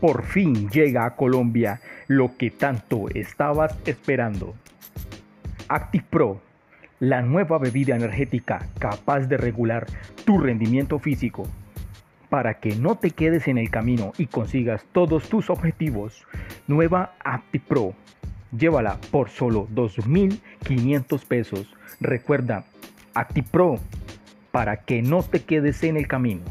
Por fin llega a Colombia lo que tanto estabas esperando. ActivePro, la nueva bebida energética capaz de regular tu rendimiento físico para que no te quedes en el camino y consigas todos tus objetivos. Nueva ActiPro, Llévala por solo 2.500 pesos. Recuerda, ActiPro para que no te quedes en el camino.